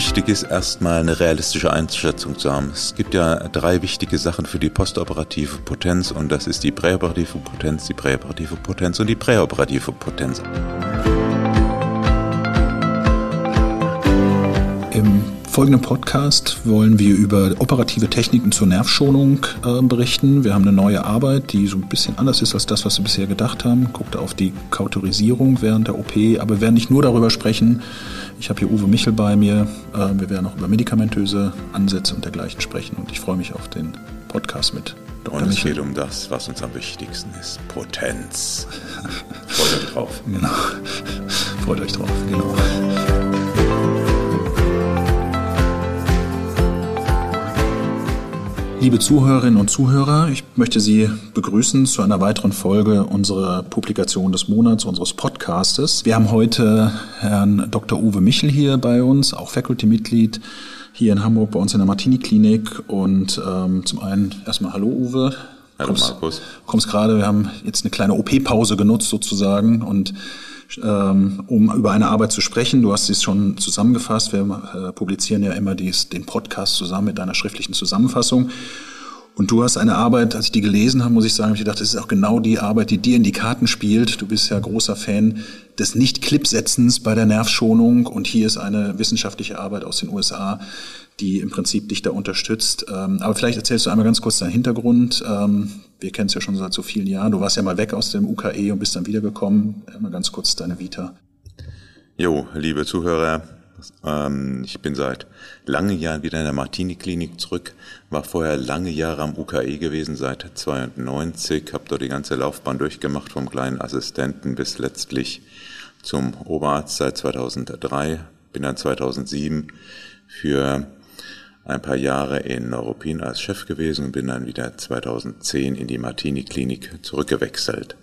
Wichtig ist erstmal eine realistische Einschätzung zu haben. Es gibt ja drei wichtige Sachen für die postoperative Potenz und das ist die präoperative Potenz, die präoperative Potenz und die präoperative Potenz. Im folgenden Podcast wollen wir über operative Techniken zur Nervschonung äh, berichten. Wir haben eine neue Arbeit, die so ein bisschen anders ist als das, was wir bisher gedacht haben. Guckt auf die Kautorisierung während der OP, aber wir werden nicht nur darüber sprechen, ich habe hier Uwe Michel bei mir. Äh, wir werden auch über medikamentöse Ansätze und dergleichen sprechen und ich freue mich auf den Podcast mit Dr. Und es Michel. geht um das, was uns am wichtigsten ist: Potenz. Freut euch drauf. Genau. Freut euch drauf, genau. Liebe Zuhörerinnen und Zuhörer, ich möchte Sie begrüßen zu einer weiteren Folge unserer Publikation des Monats, unseres Podcastes. Wir haben heute Herrn Dr. Uwe Michel hier bei uns, auch Faculty-Mitglied hier in Hamburg bei uns in der Martini-Klinik. Und ähm, zum einen erstmal Hallo Uwe. Hallo kommst, Markus. Kommst gerade, wir haben jetzt eine kleine OP-Pause genutzt sozusagen und ähm, um über eine Arbeit zu sprechen. Du hast es schon zusammengefasst. Wir äh, publizieren ja immer dies, den Podcast zusammen mit deiner schriftlichen Zusammenfassung. Und du hast eine Arbeit, als ich die gelesen habe, muss ich sagen, ich dachte, das ist auch genau die Arbeit, die dir in die Karten spielt. Du bist ja großer Fan des Nicht-Clip-Setzens bei der Nervschonung. Und hier ist eine wissenschaftliche Arbeit aus den USA, die im Prinzip dich da unterstützt. Ähm, aber vielleicht erzählst du einmal ganz kurz deinen Hintergrund. Ähm, wir kennen es ja schon seit so vielen Jahren. Du warst ja mal weg aus dem UKE und bist dann wiedergekommen. Einmal ganz kurz deine Vita. Jo, liebe Zuhörer, ähm, ich bin seit langen Jahren wieder in der Martini-Klinik zurück, war vorher lange Jahre am UKE gewesen, seit 92, habe dort die ganze Laufbahn durchgemacht, vom kleinen Assistenten bis letztlich zum Oberarzt seit 2003, bin dann 2007 für ein paar Jahre in Neuruppin als Chef gewesen und bin dann wieder 2010 in die Martini-Klinik zurückgewechselt.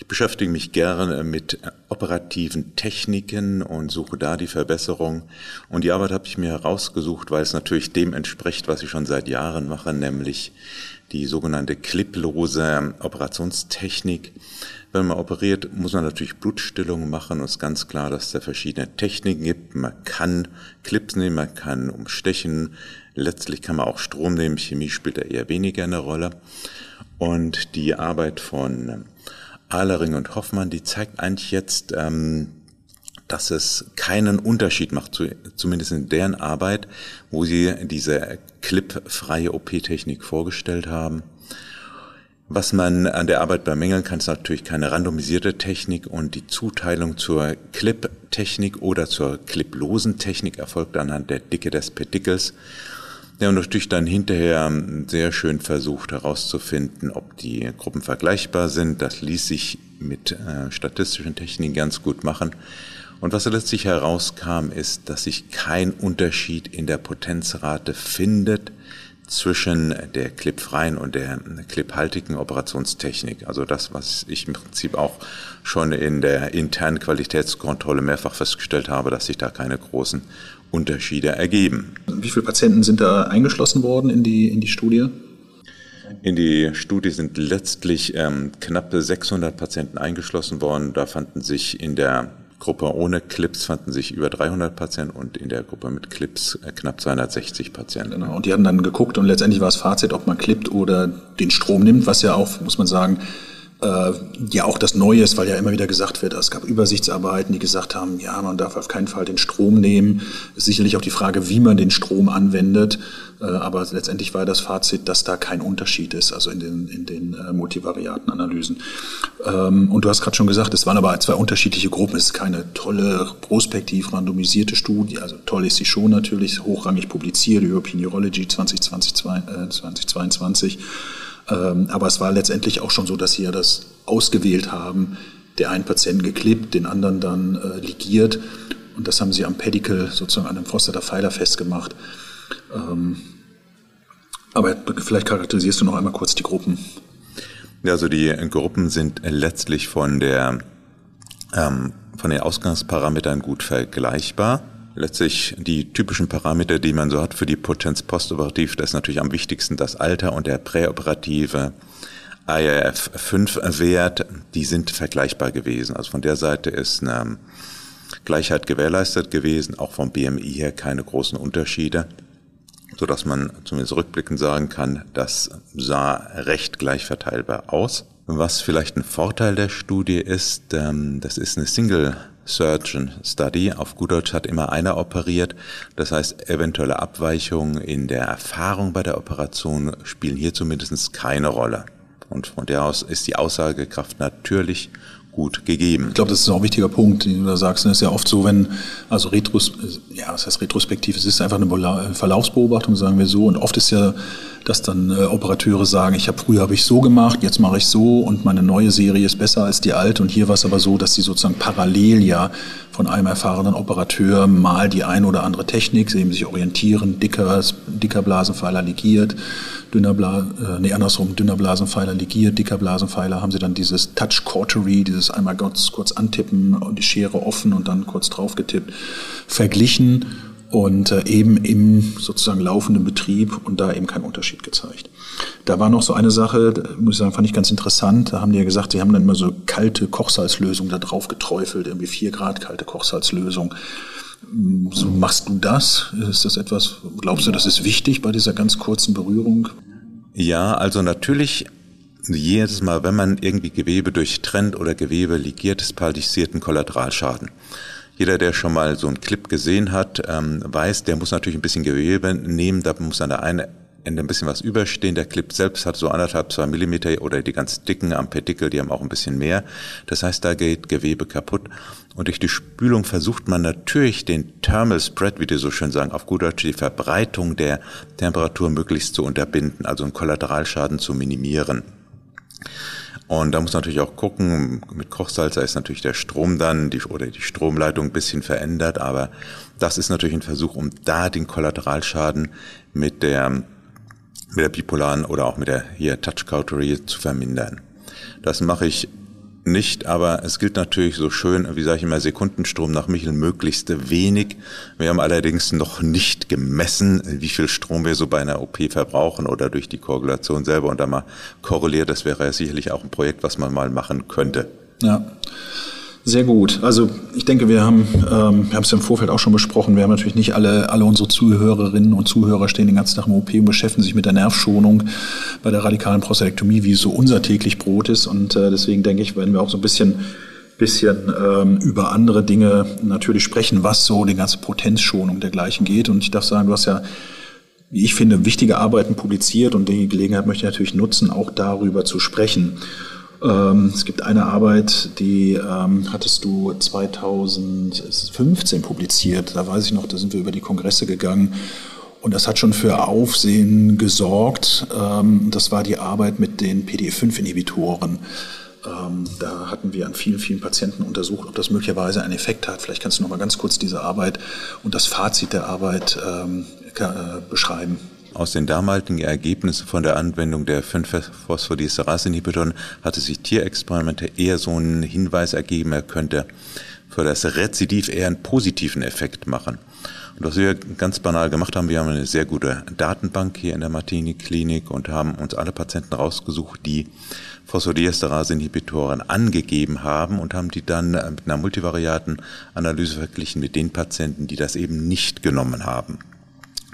Ich beschäftige mich gerne mit operativen Techniken und suche da die Verbesserung. Und die Arbeit habe ich mir herausgesucht, weil es natürlich dem entspricht, was ich schon seit Jahren mache, nämlich die sogenannte cliplose Operationstechnik. Wenn man operiert, muss man natürlich Blutstillung machen und es ist ganz klar, dass es da verschiedene Techniken gibt. Man kann Clips nehmen, man kann umstechen, letztlich kann man auch Strom nehmen, Chemie spielt da eher weniger eine Rolle. Und die Arbeit von Ahlering und Hoffmann, die zeigt eigentlich jetzt, ähm, dass es keinen Unterschied macht, zu, zumindest in deren Arbeit, wo sie diese clipfreie OP-Technik vorgestellt haben. Was man an der Arbeit bemängeln kann, ist natürlich keine randomisierte Technik und die Zuteilung zur Clip-Technik oder zur cliplosen Technik erfolgt anhand der Dicke des Pedikels. Ja, und natürlich dann hinterher sehr schön versucht herauszufinden, ob die Gruppen vergleichbar sind. Das ließ sich mit äh, statistischen Techniken ganz gut machen. Und was letztlich herauskam, ist, dass sich kein Unterschied in der Potenzrate findet zwischen der clipfreien und der cliphaltigen Operationstechnik. Also das, was ich im Prinzip auch schon in der internen Qualitätskontrolle mehrfach festgestellt habe, dass sich da keine großen Unterschiede ergeben. Wie viele Patienten sind da eingeschlossen worden in die, in die Studie? In die Studie sind letztlich ähm, knappe 600 Patienten eingeschlossen worden. Da fanden sich in der Gruppe ohne Clips fanden sich über 300 Patienten und in der Gruppe mit Clips äh, knapp 260 Patienten. Genau, und die haben dann geguckt und letztendlich war das Fazit, ob man klippt oder den Strom nimmt, was ja auch, muss man sagen, äh, ja auch das Neue ist, weil ja immer wieder gesagt wird, es gab Übersichtsarbeiten, die gesagt haben, ja, man darf auf keinen Fall den Strom nehmen. Sicherlich auch die Frage, wie man den Strom anwendet. Äh, aber letztendlich war das Fazit, dass da kein Unterschied ist, also in den, in den äh, Multivariatenanalysen. Ähm, und du hast gerade schon gesagt, es waren aber zwei unterschiedliche Gruppen. Es ist keine tolle, prospektiv randomisierte Studie. Also toll ist sie schon natürlich, hochrangig publiziert, European Urology 2020, äh, 2022. Ähm, aber es war letztendlich auch schon so, dass sie ja das ausgewählt haben, der einen Patienten geklebt, den anderen dann äh, ligiert. Und das haben sie am Pedicle sozusagen an einem Prostata Pfeiler festgemacht. Ähm, aber vielleicht charakterisierst du noch einmal kurz die Gruppen. Ja, also die Gruppen sind letztlich von der ähm, von den Ausgangsparametern gut vergleichbar letztlich die typischen Parameter, die man so hat für die Potenz postoperativ, das ist natürlich am wichtigsten das Alter und der präoperative IRF5-Wert, die sind vergleichbar gewesen. Also von der Seite ist eine Gleichheit gewährleistet gewesen, auch vom BMI her keine großen Unterschiede, so dass man zumindest rückblickend sagen kann, das sah recht gleich verteilbar aus. Was vielleicht ein Vorteil der Studie ist, ähm, das ist eine Single Surgeon Study. Auf gut Deutsch hat immer einer operiert. Das heißt, eventuelle Abweichungen in der Erfahrung bei der Operation spielen hier zumindest keine Rolle. Und von der aus ist die Aussagekraft natürlich gut gegeben. Ich glaube, das ist auch ein wichtiger Punkt, den du da sagst. Es ist ja oft so, wenn, also Retros, ja, was heißt retrospektiv? Es ist einfach eine Verlaufsbeobachtung, sagen wir so. Und oft ist ja dass dann äh, Operateure sagen, ich habe früher habe ich so gemacht, jetzt mache ich so und meine neue Serie ist besser als die alte. Und hier war es aber so, dass sie sozusagen parallel ja von einem erfahrenen Operateur mal die ein oder andere Technik, sie eben sich orientieren, dicker, dicker Blasenpfeiler ligiert, dünner Bla, äh, nee, andersrum, dünner Blasenpfeiler ligiert, dicker Blasenpfeiler, haben sie dann dieses Touch Cautery, dieses einmal kurz, kurz antippen die Schere offen und dann kurz drauf getippt, verglichen und äh, eben im sozusagen laufenden Betrieb und da eben kein Unterschied gezeigt. Da war noch so eine Sache, muss ich sagen, fand ich ganz interessant. Da haben die ja gesagt, sie haben dann immer so kalte Kochsalzlösung da drauf geträufelt, irgendwie vier Grad kalte Kochsalzlösung. So machst du das? Ist das etwas, glaubst du, das ist wichtig bei dieser ganz kurzen Berührung? Ja, also natürlich jedes Mal, wenn man irgendwie Gewebe durchtrennt oder Gewebe ligiert, ist passiert ein Kollateralschaden. Jeder, der schon mal so einen Clip gesehen hat, ähm, weiß, der muss natürlich ein bisschen Gewebe nehmen. Da muss an der einen Ende ein bisschen was überstehen. Der Clip selbst hat so anderthalb, zwei Millimeter oder die ganz dicken am Partikel, die haben auch ein bisschen mehr. Das heißt, da geht Gewebe kaputt. Und durch die Spülung versucht man natürlich den Thermal Spread, wie die so schön sagen, auf gut Deutsch die Verbreitung der Temperatur möglichst zu unterbinden, also einen Kollateralschaden zu minimieren. Und da muss man natürlich auch gucken, mit Kochsalzer ist natürlich der Strom dann die, oder die Stromleitung ein bisschen verändert, aber das ist natürlich ein Versuch, um da den Kollateralschaden mit der, mit der bipolaren oder auch mit der hier Touch Cautery zu vermindern. Das mache ich nicht, aber es gilt natürlich so schön, wie sage ich immer, Sekundenstrom nach Michel möglichst wenig. Wir haben allerdings noch nicht gemessen, wie viel Strom wir so bei einer OP verbrauchen oder durch die Koagulation selber und da mal korreliert. Das wäre ja sicherlich auch ein Projekt, was man mal machen könnte. Ja. Sehr gut. Also ich denke, wir haben, ähm, wir haben es ja im Vorfeld auch schon besprochen, wir haben natürlich nicht alle, alle unsere Zuhörerinnen und Zuhörer stehen den ganzen Tag im OP und beschäftigen sich mit der Nervschonung bei der radikalen Prostatektomie, wie es so unser täglich Brot ist. Und äh, deswegen denke ich, werden wir auch so ein bisschen bisschen ähm, über andere Dinge natürlich sprechen, was so die ganze Potenzschonung dergleichen geht. Und ich darf sagen, du hast ja, wie ich finde, wichtige Arbeiten publiziert und die Gelegenheit möchte ich natürlich nutzen, auch darüber zu sprechen. Ähm, es gibt eine Arbeit, die ähm, hattest du 2015 publiziert. Da weiß ich noch, da sind wir über die Kongresse gegangen. Und das hat schon für Aufsehen gesorgt. Ähm, das war die Arbeit mit den PD5-Inhibitoren. Ähm, da hatten wir an vielen, vielen Patienten untersucht, ob das möglicherweise einen Effekt hat. Vielleicht kannst du noch mal ganz kurz diese Arbeit und das Fazit der Arbeit ähm, äh, beschreiben. Aus den damaligen Ergebnissen von der Anwendung der 5-Phosphodiesterase-Inhibitoren hatte sich Tierexperimente eher so einen Hinweis ergeben, er könnte für das Rezidiv eher einen positiven Effekt machen. Und was wir ganz banal gemacht haben, wir haben eine sehr gute Datenbank hier in der Martini-Klinik und haben uns alle Patienten rausgesucht, die Phosphodiesterase-Inhibitoren angegeben haben und haben die dann mit einer multivariaten Analyse verglichen mit den Patienten, die das eben nicht genommen haben.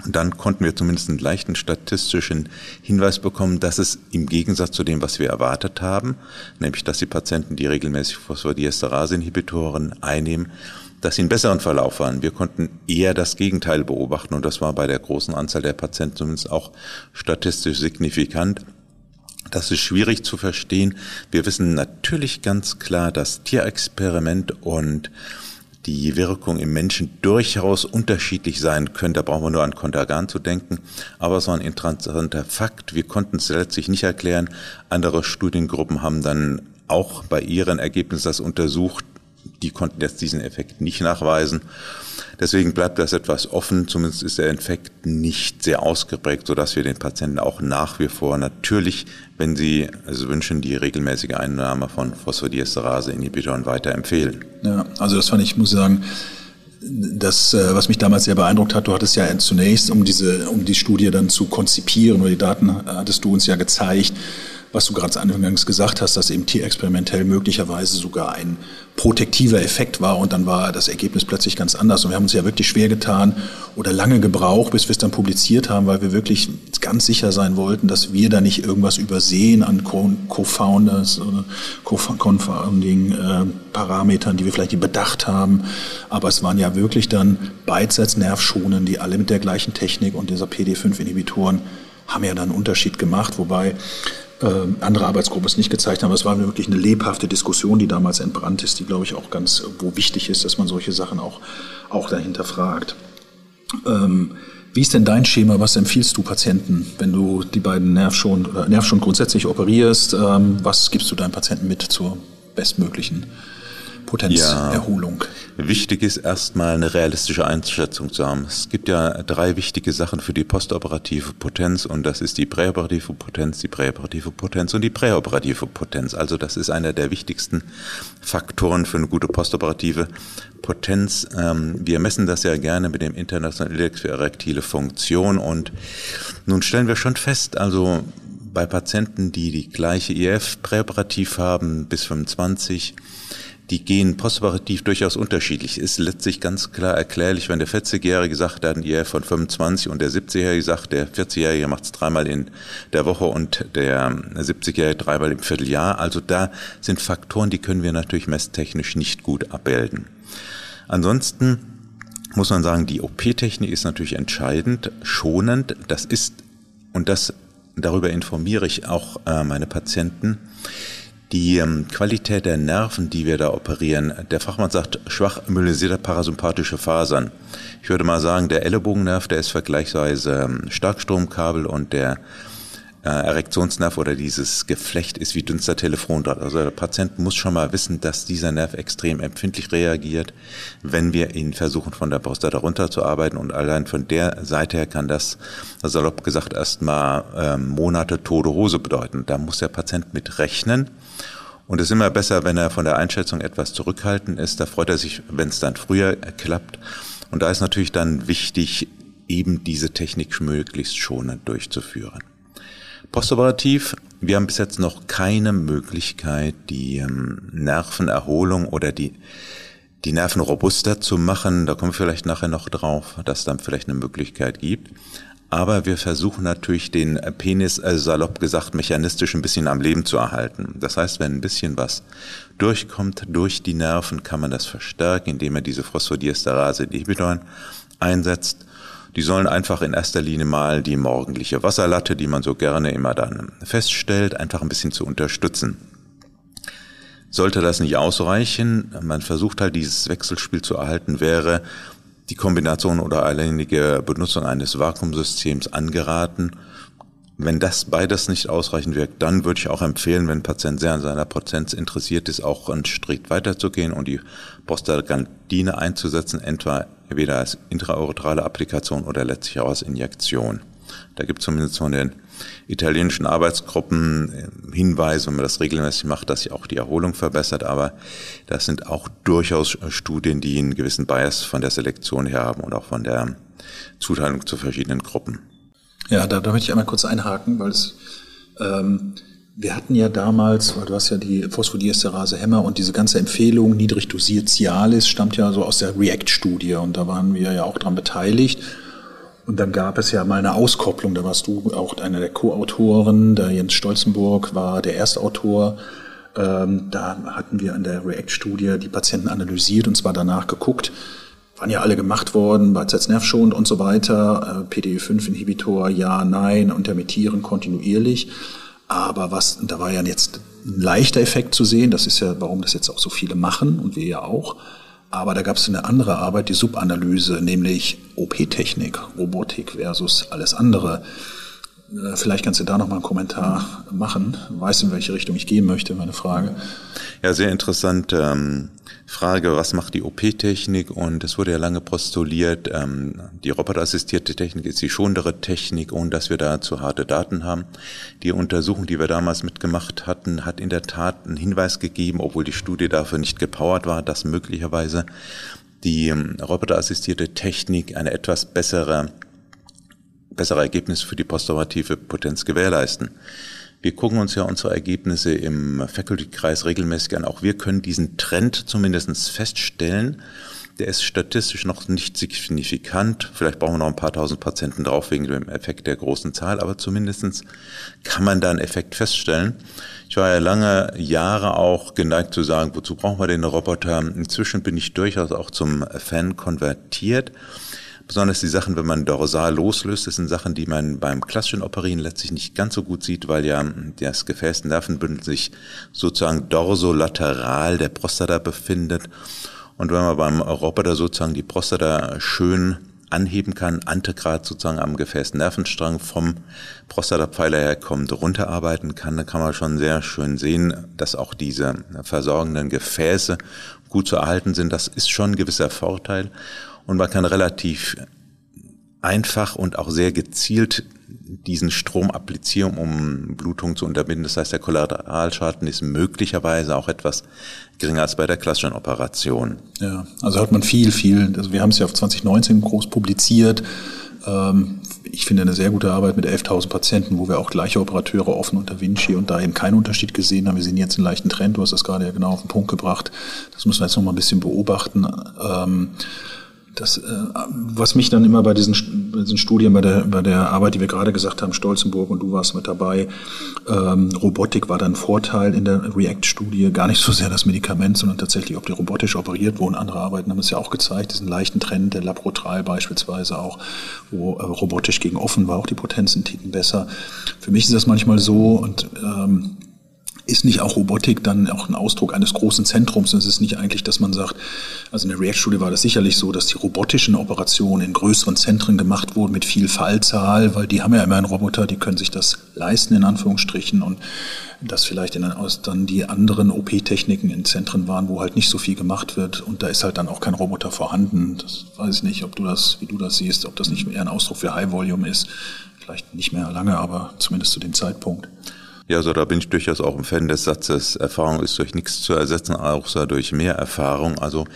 Und dann konnten wir zumindest einen leichten statistischen Hinweis bekommen, dass es im Gegensatz zu dem, was wir erwartet haben, nämlich dass die Patienten, die regelmäßig Phosphodiesterase-Inhibitoren einnehmen, dass sie einen besseren Verlauf waren. Wir konnten eher das Gegenteil beobachten und das war bei der großen Anzahl der Patienten zumindest auch statistisch signifikant. Das ist schwierig zu verstehen. Wir wissen natürlich ganz klar, dass Tierexperiment und die Wirkung im Menschen durchaus unterschiedlich sein können. Da brauchen wir nur an Kontergan zu denken. Aber so ein interessanter Fakt. Wir konnten es letztlich nicht erklären. Andere Studiengruppen haben dann auch bei ihren Ergebnissen das untersucht. Die konnten jetzt diesen Effekt nicht nachweisen. Deswegen bleibt das etwas offen. Zumindest ist der Infekt nicht sehr ausgeprägt, sodass wir den Patienten auch nach wie vor natürlich, wenn sie also wünschen, die regelmäßige Einnahme von Phosphodiesterase-Inhibitoren weiterempfehlen. Ja, also das fand ich, muss sagen, das, äh, was mich damals sehr beeindruckt hat, du hattest ja zunächst, um diese, um die Studie dann zu konzipieren oder die Daten hattest du uns ja gezeigt, was du gerade anfangs gesagt hast, dass eben tierexperimentell möglicherweise sogar ein protektiver Effekt war und dann war das Ergebnis plötzlich ganz anders. Und wir haben uns ja wirklich schwer getan oder lange gebraucht, bis wir es dann publiziert haben, weil wir wirklich ganz sicher sein wollten, dass wir da nicht irgendwas übersehen an Co-Founders oder Co-Founding-Parametern, die wir vielleicht nicht bedacht haben. Aber es waren ja wirklich dann Beidseits-Nervschonen, die alle mit der gleichen Technik und dieser PD5-Inhibitoren haben ja dann einen Unterschied gemacht, wobei äh, andere Arbeitsgruppen es nicht gezeigt haben. Es war wirklich eine lebhafte Diskussion, die damals entbrannt ist, die, glaube ich, auch ganz wo wichtig ist, dass man solche Sachen auch, auch dahinter fragt. Ähm, wie ist denn dein Schema? Was empfiehlst du Patienten, wenn du die beiden Nervschon oder Nervschon grundsätzlich operierst? Ähm, was gibst du deinen Patienten mit zur bestmöglichen Potenzerholung? Ja. Wichtig ist erstmal eine realistische Einschätzung zu haben. Es gibt ja drei wichtige Sachen für die postoperative Potenz und das ist die präoperative Potenz, die präoperative Potenz und die präoperative Potenz. Also das ist einer der wichtigsten Faktoren für eine gute postoperative Potenz. Ähm, wir messen das ja gerne mit dem Internationalen Index für erektile Funktion und nun stellen wir schon fest, also bei Patienten, die die gleiche IF präoperativ haben bis 25, die gehen postoperativ durchaus unterschiedlich. Ist letztlich ganz klar erklärlich, wenn der 40-Jährige sagt, ein IF von 25 und der 70-Jährige sagt, der 40-Jährige macht es dreimal in der Woche und der 70-Jährige dreimal im Vierteljahr. Also da sind Faktoren, die können wir natürlich messtechnisch nicht gut abbilden. Ansonsten muss man sagen, die OP-Technik ist natürlich entscheidend, schonend. Das ist, und das, darüber informiere ich auch äh, meine Patienten, die ähm, Qualität der Nerven, die wir da operieren, der Fachmann sagt schwach myelisierte parasympathische Fasern. Ich würde mal sagen, der Ellenbogennerv, der ist vergleichsweise ähm, Starkstromkabel und der äh, Erektionsnerv oder dieses Geflecht ist wie dünnster Telefondraht. Also der Patient muss schon mal wissen, dass dieser Nerv extrem empfindlich reagiert, wenn wir ihn versuchen, von der Prostata runterzuarbeiten. Und allein von der Seite her kann das, salopp gesagt, erstmal äh, Monate tote Hose bedeuten. Da muss der Patient mit rechnen. Und es ist immer besser, wenn er von der Einschätzung etwas zurückhaltend ist. Da freut er sich, wenn es dann früher klappt. Und da ist natürlich dann wichtig, eben diese Technik möglichst schonend durchzuführen. Postoperativ, wir haben bis jetzt noch keine Möglichkeit, die ähm, Nervenerholung oder die, die Nerven robuster zu machen. Da kommen wir vielleicht nachher noch drauf, dass dann vielleicht eine Möglichkeit gibt. Aber wir versuchen natürlich den Penis, äh, salopp gesagt, mechanistisch ein bisschen am Leben zu erhalten. Das heißt, wenn ein bisschen was durchkommt durch die Nerven, kann man das verstärken, indem man diese Phosphodiesterase-Inhibitoren einsetzt. Die sollen einfach in erster Linie mal die morgendliche Wasserlatte, die man so gerne immer dann feststellt, einfach ein bisschen zu unterstützen. Sollte das nicht ausreichen, man versucht halt dieses Wechselspiel zu erhalten, wäre die Kombination oder alleinige Benutzung eines Vakuumsystems angeraten. Wenn das beides nicht ausreichend wirkt, dann würde ich auch empfehlen, wenn ein Patient sehr an seiner Potenz interessiert ist, auch einen Schritt weiterzugehen und die Prostaglandine einzusetzen, entweder als intrauretrale Applikation oder letztlich auch als Injektion. Da gibt es zumindest von den italienischen Arbeitsgruppen äh, Hinweise, wenn man das regelmäßig macht, dass sich auch die Erholung verbessert. Aber das sind auch durchaus Studien, die einen gewissen Bias von der Selektion her haben und auch von der Zuteilung zu verschiedenen Gruppen. Ja, da, da möchte ich einmal kurz einhaken, weil es ähm, wir hatten ja damals, weil du hast ja die Phosphodiesterase Hämmer und diese ganze Empfehlung, niedrig dosiert Cialis, stammt ja so aus der REACT-Studie und da waren wir ja auch dran beteiligt. Und dann gab es ja mal eine Auskopplung, da warst du auch einer der Co-Autoren, der Jens Stolzenburg war der Erstautor. Ähm, da hatten wir an der REACT-Studie die Patienten analysiert und zwar danach geguckt, waren ja alle gemacht worden, Beidseitsnervschonend und so weiter, äh, PDE5-Inhibitor, ja, nein, intermittieren kontinuierlich. Aber was, da war ja jetzt ein leichter Effekt zu sehen, das ist ja, warum das jetzt auch so viele machen und wir ja auch. Aber da gab es eine andere Arbeit, die Subanalyse, nämlich OP-Technik, Robotik versus alles andere. Äh, vielleicht kannst du da noch mal einen Kommentar machen. Weißt du, in welche Richtung ich gehen möchte, meine Frage. Ja, sehr interessant. Ähm, Frage, was macht die OP-Technik? Und es wurde ja lange postuliert, ähm, die roboterassistierte Technik ist die schonendere Technik, ohne dass wir dazu harte Daten haben. Die Untersuchung, die wir damals mitgemacht hatten, hat in der Tat einen Hinweis gegeben, obwohl die Studie dafür nicht gepowert war, dass möglicherweise die ähm, roboterassistierte Technik eine etwas bessere bessere Ergebnisse für die postoperative Potenz gewährleisten. Wir gucken uns ja unsere Ergebnisse im Faculty-Kreis regelmäßig an. Auch wir können diesen Trend zumindest feststellen. Der ist statistisch noch nicht signifikant. Vielleicht brauchen wir noch ein paar tausend Patienten drauf wegen dem Effekt der großen Zahl, aber zumindestens kann man da einen Effekt feststellen. Ich war ja lange Jahre auch geneigt zu sagen, wozu brauchen wir den Roboter? Inzwischen bin ich durchaus auch zum Fan konvertiert. Besonders die Sachen, wenn man dorsal loslöst, das sind Sachen, die man beim klassischen Operieren letztlich nicht ganz so gut sieht, weil ja das Gefäßnervenbündel sich sozusagen dorsolateral der Prostata befindet. Und wenn man beim Roboter sozusagen die Prostata schön anheben kann, Antegrad sozusagen am Gefäßnervenstrang vom Prostatapfeiler her kommt, runterarbeiten kann, dann kann man schon sehr schön sehen, dass auch diese versorgenden Gefäße gut zu erhalten sind. Das ist schon ein gewisser Vorteil und man kann relativ einfach und auch sehr gezielt diesen Strom applizieren, um Blutung zu unterbinden. Das heißt, der Kollateralschaden ist möglicherweise auch etwas geringer als bei der klassischen Operation. Ja, also hat man viel, viel, also wir haben es ja auf 2019 groß publiziert. Ähm, ich finde eine sehr gute Arbeit mit 11.000 Patienten, wo wir auch gleiche Operateure offen unter Vinci und da eben keinen Unterschied gesehen haben. Wir sehen jetzt einen leichten Trend, du hast das gerade ja genau auf den Punkt gebracht. Das müssen wir jetzt noch mal ein bisschen beobachten. Das, äh, was mich dann immer bei diesen, bei diesen Studien, bei der, bei der Arbeit, die wir gerade gesagt haben, Stolzenburg und du warst mit dabei, ähm, Robotik war dann Vorteil in der React-Studie, gar nicht so sehr das Medikament, sondern tatsächlich, ob die robotisch operiert wurden. Andere Arbeiten haben es ja auch gezeigt, diesen leichten Trend, der Labrotral beispielsweise auch, wo äh, robotisch gegen offen war auch die Potenzen Ticken besser. Für mich ist das manchmal so und ähm, ist nicht auch Robotik dann auch ein Ausdruck eines großen Zentrums? Es ist nicht eigentlich, dass man sagt, also in der React-Studie war das sicherlich so, dass die robotischen Operationen in größeren Zentren gemacht wurden mit viel Fallzahl, weil die haben ja immer einen Roboter, die können sich das leisten, in Anführungsstrichen, und dass vielleicht in, dann die anderen OP-Techniken in Zentren waren, wo halt nicht so viel gemacht wird und da ist halt dann auch kein Roboter vorhanden. Das weiß ich nicht, ob du das, wie du das siehst, ob das nicht eher ein Ausdruck für High Volume ist. Vielleicht nicht mehr lange, aber zumindest zu dem Zeitpunkt. Ja, so da bin ich durchaus auch ein Fan des Satzes, Erfahrung ist durch nichts zu ersetzen, außer durch mehr Erfahrung. Also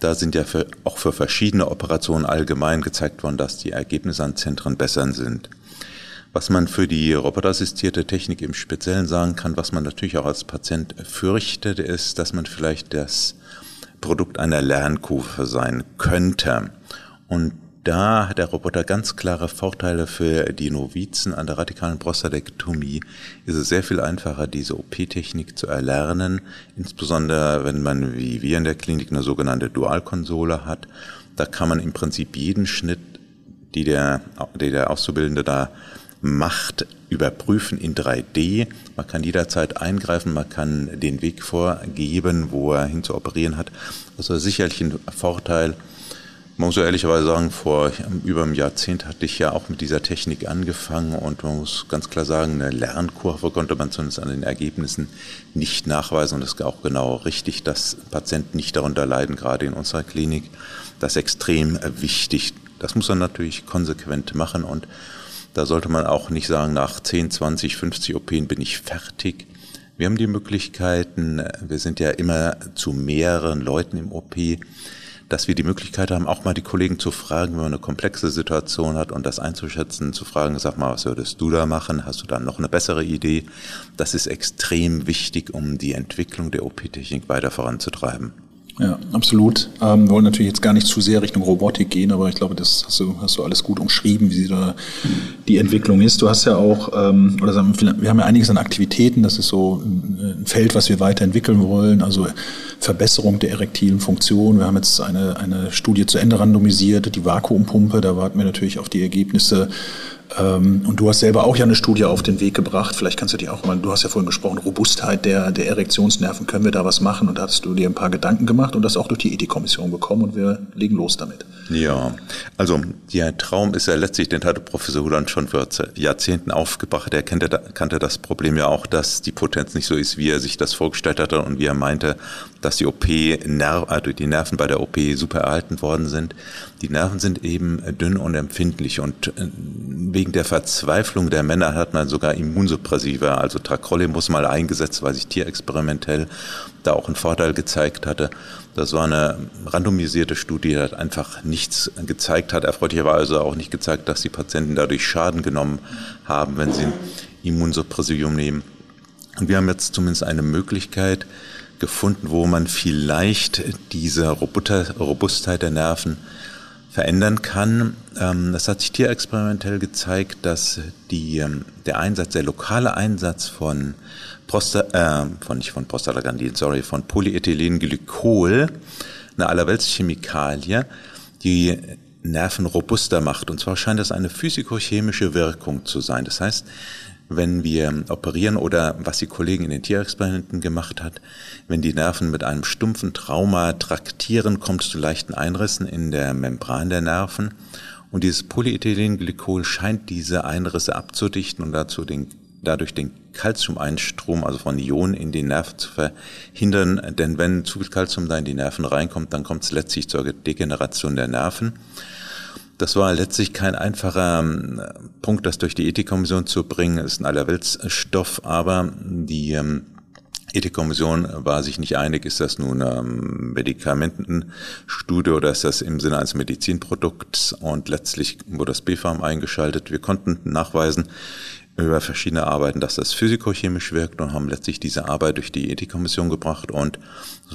da sind ja für, auch für verschiedene Operationen allgemein gezeigt worden, dass die Ergebnisse an Zentren besser sind. Was man für die roboterassistierte Technik im Speziellen sagen kann, was man natürlich auch als Patient fürchtet, ist, dass man vielleicht das Produkt einer Lernkurve sein könnte. Und da hat der Roboter ganz klare Vorteile für die Novizen an der radikalen Prostatektomie. Ist es sehr viel einfacher, diese OP-Technik zu erlernen, insbesondere wenn man wie wir in der Klinik eine sogenannte Dualkonsole hat. Da kann man im Prinzip jeden Schnitt, die der, die der Auszubildende da macht, überprüfen in 3D. Man kann jederzeit eingreifen, man kann den Weg vorgeben, wo er hin zu operieren hat. Also sicherlich ein Vorteil, man muss ja ehrlicherweise sagen, vor über einem Jahrzehnt hatte ich ja auch mit dieser Technik angefangen und man muss ganz klar sagen, eine Lernkurve konnte man zumindest an den Ergebnissen nicht nachweisen und es ist auch genau richtig, dass Patienten nicht darunter leiden, gerade in unserer Klinik. Das ist extrem wichtig. Das muss man natürlich konsequent machen und da sollte man auch nicht sagen, nach 10, 20, 50 OPen bin ich fertig. Wir haben die Möglichkeiten, wir sind ja immer zu mehreren Leuten im OP dass wir die Möglichkeit haben, auch mal die Kollegen zu fragen, wenn man eine komplexe Situation hat und das einzuschätzen, zu fragen, sag mal, was würdest du da machen? Hast du da noch eine bessere Idee? Das ist extrem wichtig, um die Entwicklung der OP-Technik weiter voranzutreiben. Ja, absolut. Ähm, wir wollen natürlich jetzt gar nicht zu sehr Richtung Robotik gehen, aber ich glaube, das hast du, hast du alles gut umschrieben, wie da die Entwicklung ist. Du hast ja auch, ähm, oder sagen wir, wir haben ja einiges an Aktivitäten, das ist so ein Feld, was wir weiterentwickeln wollen, also Verbesserung der erektilen Funktion. Wir haben jetzt eine, eine Studie zu Ende randomisiert, die Vakuumpumpe, da warten wir natürlich auf die Ergebnisse und du hast selber auch ja eine Studie auf den Weg gebracht. Vielleicht kannst du dir auch mal, du hast ja vorhin gesprochen, Robustheit der, der Erektionsnerven, können wir da was machen? Und da hast du dir ein paar Gedanken gemacht und das auch durch die Ethikkommission bekommen und wir legen los damit. Ja, also der Traum ist ja letztlich, den hatte Professor Huland schon vor Jahrzehnten aufgebracht. Er kannte, kannte das Problem ja auch, dass die Potenz nicht so ist, wie er sich das vorgestellt hatte und wie er meinte, dass die OP, also die Nerven bei der OP super erhalten worden sind. Die Nerven sind eben dünn und empfindlich und äh, wegen der Verzweiflung der Männer hat man sogar Immunsuppressiva, also Tracrolimus mal eingesetzt, weil sich tierexperimentell da auch einen Vorteil gezeigt hatte. Das war eine randomisierte Studie, die hat einfach nichts gezeigt hat, erfreulicherweise auch nicht gezeigt, dass die Patienten dadurch Schaden genommen haben, wenn sie Immunsuppressium nehmen. Und wir haben jetzt zumindest eine Möglichkeit gefunden, wo man vielleicht diese Robustheit der Nerven verändern kann. Ähm, das hat sich tierexperimentell gezeigt, dass die, ähm, der Einsatz, der lokale Einsatz von Prosta, äh, von nicht von Prostaglandin, sorry, von Polyethylenglykol, eine Allerweltschemikalie, die Nerven robuster macht. Und zwar scheint das eine physikochemische Wirkung zu sein. Das heißt, wenn wir operieren oder was die Kollegen in den Tierexperimenten gemacht hat, wenn die Nerven mit einem stumpfen Trauma traktieren, kommt es zu leichten Einrissen in der Membran der Nerven. Und dieses Polyethylenglykol scheint diese Einrisse abzudichten und dazu den, dadurch den Calcium-Einstrom, also von Ionen in die Nerven zu verhindern. Denn wenn zu viel Calcium da in die Nerven reinkommt, dann kommt es letztlich zur Degeneration der Nerven. Das war letztlich kein einfacher ähm, Punkt, das durch die Ethikkommission zu bringen. Das ist ein Allerweltsstoff, aber die ähm, Ethikkommission war sich nicht einig, ist das nun ähm, Medikamentenstudie oder ist das im Sinne eines Medizinprodukts und letztlich wurde das BfArM eingeschaltet. Wir konnten nachweisen, über verschiedene Arbeiten, dass das physikochemisch wirkt und haben letztlich diese Arbeit durch die Ethikkommission gebracht und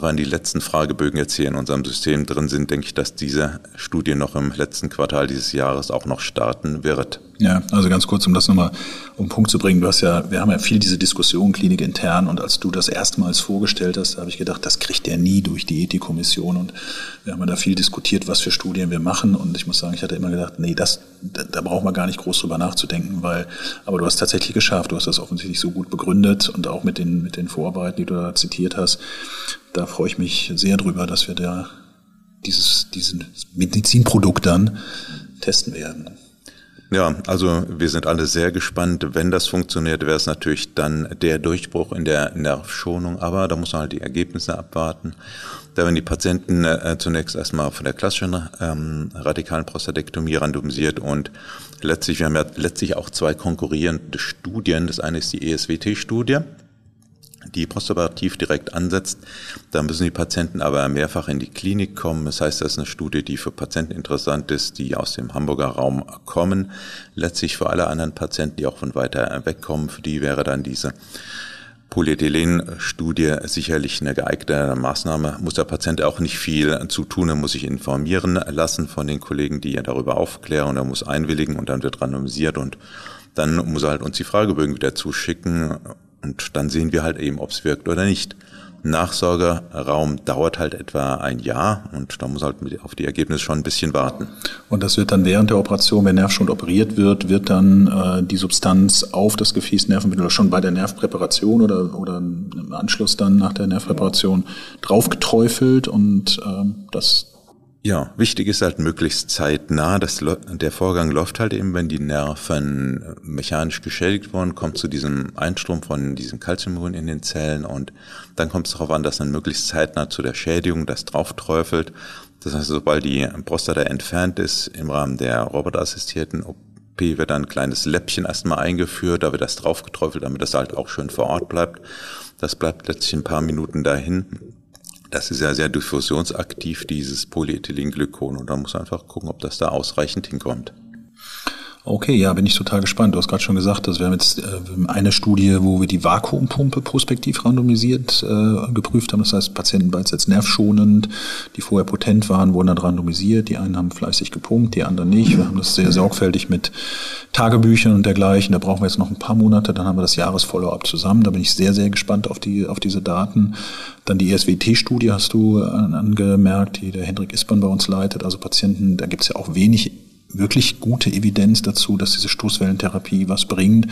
waren die letzten Fragebögen jetzt hier in unserem System drin sind, denke ich, dass diese Studie noch im letzten Quartal dieses Jahres auch noch starten wird. Ja, also ganz kurz, um das nochmal um Punkt zu bringen. Du hast ja, wir haben ja viel diese Diskussion Klinik intern und als du das erstmals vorgestellt hast, habe ich gedacht, das kriegt der nie durch die Ethikkommission und wir haben ja da viel diskutiert, was für Studien wir machen und ich muss sagen, ich hatte immer gedacht, nee, das, da, da braucht man gar nicht groß drüber nachzudenken, weil, aber du hast tatsächlich geschafft, du hast das offensichtlich so gut begründet und auch mit den, mit den Vorarbeiten, die du da zitiert hast. Da freue ich mich sehr drüber, dass wir da dieses, diesen Medizinprodukt dann testen werden. Ja, also wir sind alle sehr gespannt. Wenn das funktioniert, wäre es natürlich dann der Durchbruch in der Nervschonung. Aber da muss man halt die Ergebnisse abwarten. Da werden die Patienten äh, zunächst erstmal von der klassischen ähm, radikalen Prostatektomie randomisiert und letztlich, wir haben ja letztlich auch zwei konkurrierende Studien. Das eine ist die ESWT-Studie die postoperativ direkt ansetzt. Da müssen die Patienten aber mehrfach in die Klinik kommen. Das heißt, das ist eine Studie, die für Patienten interessant ist, die aus dem Hamburger Raum kommen. Letztlich für alle anderen Patienten, die auch von weiter wegkommen, für die wäre dann diese Polyethylen-Studie sicherlich eine geeignete Maßnahme. Muss der Patient auch nicht viel zu tun, er muss sich informieren lassen von den Kollegen, die ja darüber aufklären, er muss einwilligen und dann wird randomisiert und dann muss er halt uns die Fragebögen wieder zuschicken und dann sehen wir halt eben, ob es wirkt oder nicht. Nachsorgeraum dauert halt etwa ein Jahr und da muss halt auf die Ergebnisse schon ein bisschen warten. Und das wird dann während der Operation, wenn Nervschund operiert wird, wird dann äh, die Substanz auf das Gefäß Nervenmittel schon bei der Nervpräparation oder, oder im Anschluss dann nach der Nervpräparation draufgeträufelt und äh, das ja, wichtig ist halt möglichst zeitnah. Das, der Vorgang läuft halt eben, wenn die Nerven äh, mechanisch geschädigt wurden, kommt zu diesem Einstrom von diesem Calciumion in den Zellen und dann kommt es darauf an, dass dann möglichst zeitnah zu der Schädigung das draufträufelt. Das heißt, sobald die Prostata entfernt ist, im Rahmen der roboterassistierten OP wird dann ein kleines Läppchen erstmal eingeführt, da wird das draufgeträufelt, damit das halt auch schön vor Ort bleibt. Das bleibt letztlich ein paar Minuten dahin das ist ja sehr diffusionsaktiv, dieses Polyethylenglykol. Und da muss man einfach gucken, ob das da ausreichend hinkommt. Okay, ja, bin ich total gespannt. Du hast gerade schon gesagt, dass wir haben jetzt äh, eine Studie, wo wir die Vakuumpumpe prospektiv randomisiert äh, geprüft haben. Das heißt, Patienten bereits jetzt nervschonend, die vorher potent waren, wurden dann randomisiert. Die einen haben fleißig gepumpt, die anderen nicht. Wir haben das sehr sorgfältig mit Tagebüchern und dergleichen. Da brauchen wir jetzt noch ein paar Monate, dann haben wir das Jahresfollow-up zusammen. Da bin ich sehr, sehr gespannt auf die, auf diese Daten. Dann die ESWT-Studie hast du angemerkt, die der Hendrik Isborn bei uns leitet. Also Patienten, da gibt es ja auch wenig wirklich gute Evidenz dazu, dass diese Stoßwellentherapie was bringt.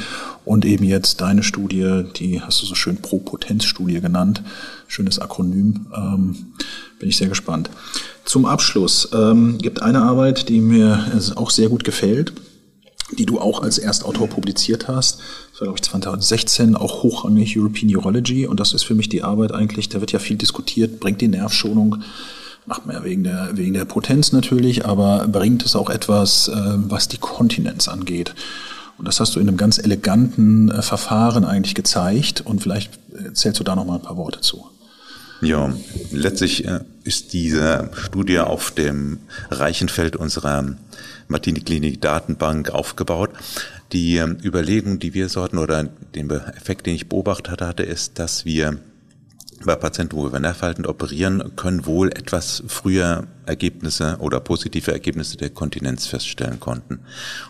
Und eben jetzt deine Studie, die hast du so schön Pro-Potenz-Studie genannt. Schönes Akronym. Ähm, bin ich sehr gespannt. Zum Abschluss ähm, gibt eine Arbeit, die mir auch sehr gut gefällt, die du auch als Erstautor publiziert hast. Das war, glaube ich, 2016, auch hochrangig European Urology. Und das ist für mich die Arbeit eigentlich, da wird ja viel diskutiert, bringt die Nervschonung macht man ja wegen der, wegen der Potenz natürlich, aber bringt es auch etwas, äh, was die Kontinenz angeht. Und das hast du in einem ganz eleganten äh, Verfahren eigentlich gezeigt und vielleicht erzählst du da noch mal ein paar Worte zu. Ja, letztlich äh, ist diese Studie auf dem reichen Feld unserer Martini-Klinik-Datenbank aufgebaut. Die ähm, Überlegung, die wir so hatten, oder den Effekt, den ich beobachtet hatte, ist, dass wir bei Patienten, wo wir nervhaltend operieren, können wohl etwas früher Ergebnisse oder positive Ergebnisse der Kontinenz feststellen konnten.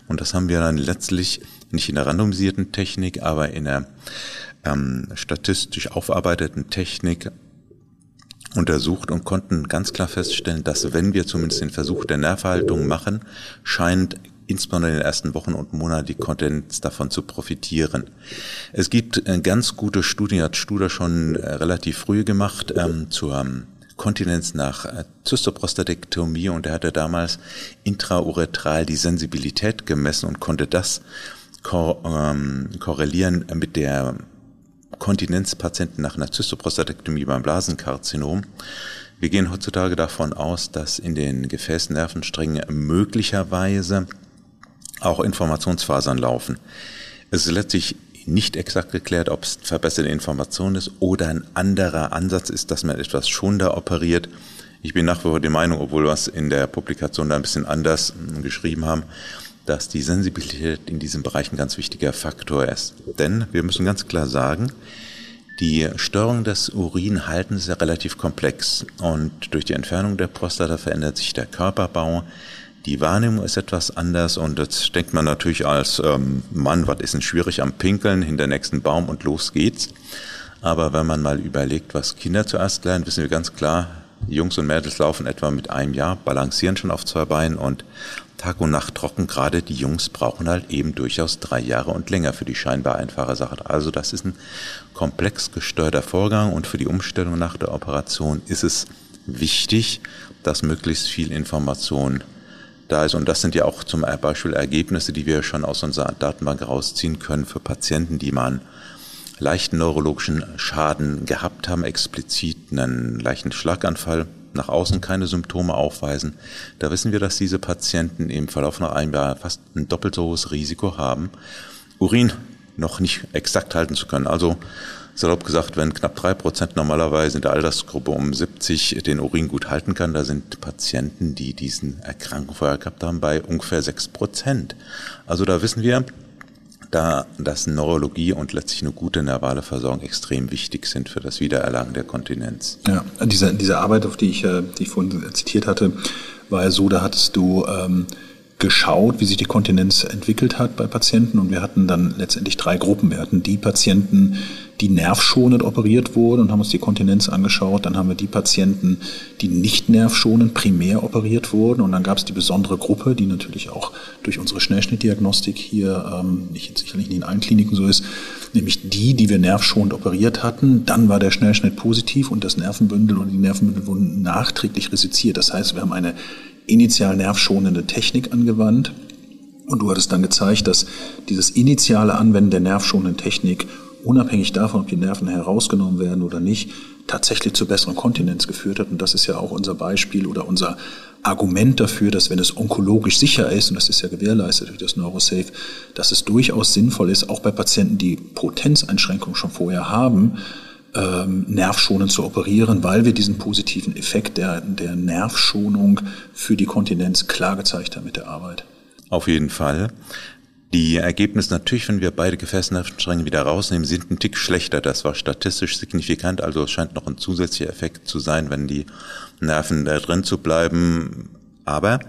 Und das haben wir dann letztlich nicht in der randomisierten Technik, aber in der ähm, statistisch aufarbeiteten Technik untersucht und konnten ganz klar feststellen, dass wenn wir zumindest den Versuch der Nervhaltung machen, scheint insbesondere in den ersten Wochen und Monaten die Kontinenz davon zu profitieren. Es gibt äh, ganz gute Studien, hat Studer schon äh, relativ früh gemacht ähm, zur ähm, Kontinenz nach äh, Zystoprostatektomie und er hatte damals intrauretral die Sensibilität gemessen und konnte das ko ähm, korrelieren mit der Kontinenzpatienten nach einer Zystoprostatektomie beim Blasenkarzinom. Wir gehen heutzutage davon aus, dass in den Gefäßnervensträngen möglicherweise auch Informationsfasern laufen. Es ist letztlich nicht exakt geklärt, ob es verbesserte Information ist oder ein anderer Ansatz ist, dass man etwas schonender operiert. Ich bin nach wie vor der Meinung, obwohl wir es in der Publikation da ein bisschen anders hm, geschrieben haben, dass die Sensibilität in diesem Bereich ein ganz wichtiger Faktor ist. Denn wir müssen ganz klar sagen, die Störung des Urinhaltens ist ja relativ komplex und durch die Entfernung der Prostata verändert sich der Körperbau. Die Wahrnehmung ist etwas anders und jetzt denkt man natürlich als ähm, Mann, was ist denn schwierig am Pinkeln, hinter nächsten Baum und los geht's. Aber wenn man mal überlegt, was Kinder zuerst lernen, wissen wir ganz klar, Jungs und Mädels laufen etwa mit einem Jahr, balancieren schon auf zwei Beinen und Tag und Nacht trocken. Gerade die Jungs brauchen halt eben durchaus drei Jahre und länger für die scheinbar einfache Sache. Also das ist ein komplex gesteuerter Vorgang und für die Umstellung nach der Operation ist es wichtig, dass möglichst viel Information da ist. Und das sind ja auch zum Beispiel Ergebnisse, die wir schon aus unserer Datenbank rausziehen können für Patienten, die man leichten neurologischen Schaden gehabt haben, explizit einen leichten Schlaganfall, nach außen keine Symptome aufweisen. Da wissen wir, dass diese Patienten im Verlauf nach einem Jahr fast ein doppelt so hohes Risiko haben, Urin noch nicht exakt halten zu können. Also salopp gesagt, wenn knapp drei Prozent normalerweise in der Altersgruppe um 70 den Urin gut halten kann, da sind Patienten, die diesen Erkrankung vorher gehabt haben, bei ungefähr sechs Prozent. Also da wissen wir, da dass Neurologie und letztlich eine gute nervale Versorgung extrem wichtig sind für das Wiedererlangen der Kontinenz. Ja, diese, diese Arbeit, auf die ich, äh, die ich vorhin zitiert hatte, war ja so, da hattest du ähm, geschaut, wie sich die Kontinenz entwickelt hat bei Patienten und wir hatten dann letztendlich drei Gruppen. Wir hatten die Patienten, die nervschonend operiert wurden und haben uns die Kontinenz angeschaut. Dann haben wir die Patienten, die nicht nervschonend primär operiert wurden. Und dann gab es die besondere Gruppe, die natürlich auch durch unsere Schnellschnittdiagnostik hier ähm, nicht, sicherlich nicht in allen Kliniken so ist, nämlich die, die wir nervschonend operiert hatten. Dann war der Schnellschnitt positiv und das Nervenbündel und die Nervenbündel wurden nachträglich resiziert. Das heißt, wir haben eine initial nervschonende Technik angewandt. Und du hattest dann gezeigt, dass dieses initiale Anwenden der nervschonenden Technik unabhängig davon, ob die Nerven herausgenommen werden oder nicht, tatsächlich zu besseren Kontinenz geführt hat. Und das ist ja auch unser Beispiel oder unser Argument dafür, dass wenn es onkologisch sicher ist, und das ist ja gewährleistet durch das Neurosafe, dass es durchaus sinnvoll ist, auch bei Patienten, die Potenzeinschränkungen schon vorher haben, ähm, nervschonend zu operieren, weil wir diesen positiven Effekt der, der Nervschonung für die Kontinenz klar gezeigt haben mit der Arbeit. Auf jeden Fall. Die Ergebnisse natürlich, wenn wir beide Gefäßnervenstränge wieder rausnehmen, sind ein Tick schlechter. Das war statistisch signifikant, also es scheint noch ein zusätzlicher Effekt zu sein, wenn die Nerven da drin zu bleiben. Aber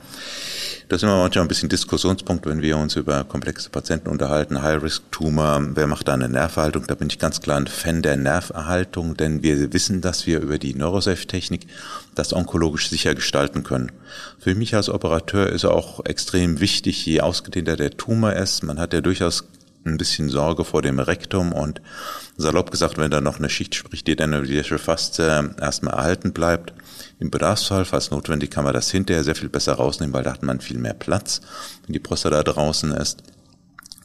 das ist immer manchmal ein bisschen Diskussionspunkt, wenn wir uns über komplexe Patienten unterhalten. High-Risk-Tumor, wer macht da eine Nerverhaltung? Da bin ich ganz klar ein Fan der Nerverhaltung, denn wir wissen, dass wir über die Neurosafe-Technik das onkologisch sicher gestalten können. Für mich als Operateur ist auch extrem wichtig, je ausgedehnter der Tumor ist. Man hat ja durchaus ein bisschen Sorge vor dem Rektum und salopp gesagt, wenn da noch eine Schicht spricht, die dann über die Faszie erstmal erhalten bleibt, im Bedarfsfall, falls notwendig, kann man das hinterher sehr viel besser rausnehmen, weil da hat man viel mehr Platz, wenn die Prostata draußen ist.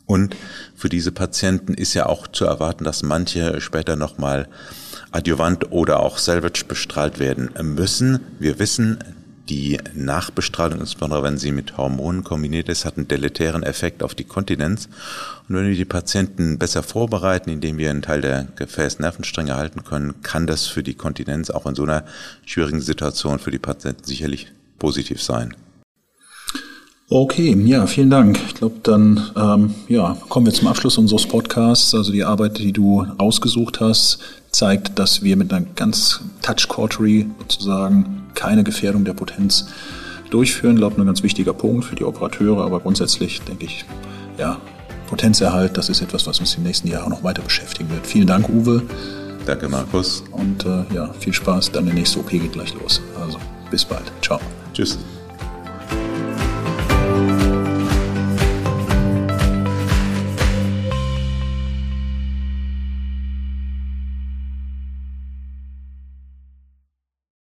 Und für diese Patienten ist ja auch zu erwarten, dass manche später nochmal adjuvant oder auch salvage bestrahlt werden müssen. Wir wissen, die Nachbestrahlung, insbesondere wenn sie mit Hormonen kombiniert ist, hat einen deletären Effekt auf die Kontinenz. Und wenn wir die Patienten besser vorbereiten, indem wir einen Teil der Gefäßnervenstränge halten können, kann das für die Kontinenz auch in so einer schwierigen Situation für die Patienten sicherlich positiv sein. Okay, ja, vielen Dank. Ich glaube, dann ähm, ja, kommen wir zum Abschluss unseres Podcasts. Also die Arbeit, die du ausgesucht hast, zeigt, dass wir mit einer ganz Touch Cautery sozusagen keine Gefährdung der Potenz durchführen. Ich glaube, ein ganz wichtiger Punkt für die Operateure, aber grundsätzlich denke ich, ja, Potenzerhalt, das ist etwas, was uns im nächsten Jahr noch weiter beschäftigen wird. Vielen Dank, Uwe. Danke, Markus. Und äh, ja, viel Spaß. Dann der nächste OP geht gleich los. Also bis bald. Ciao. Tschüss.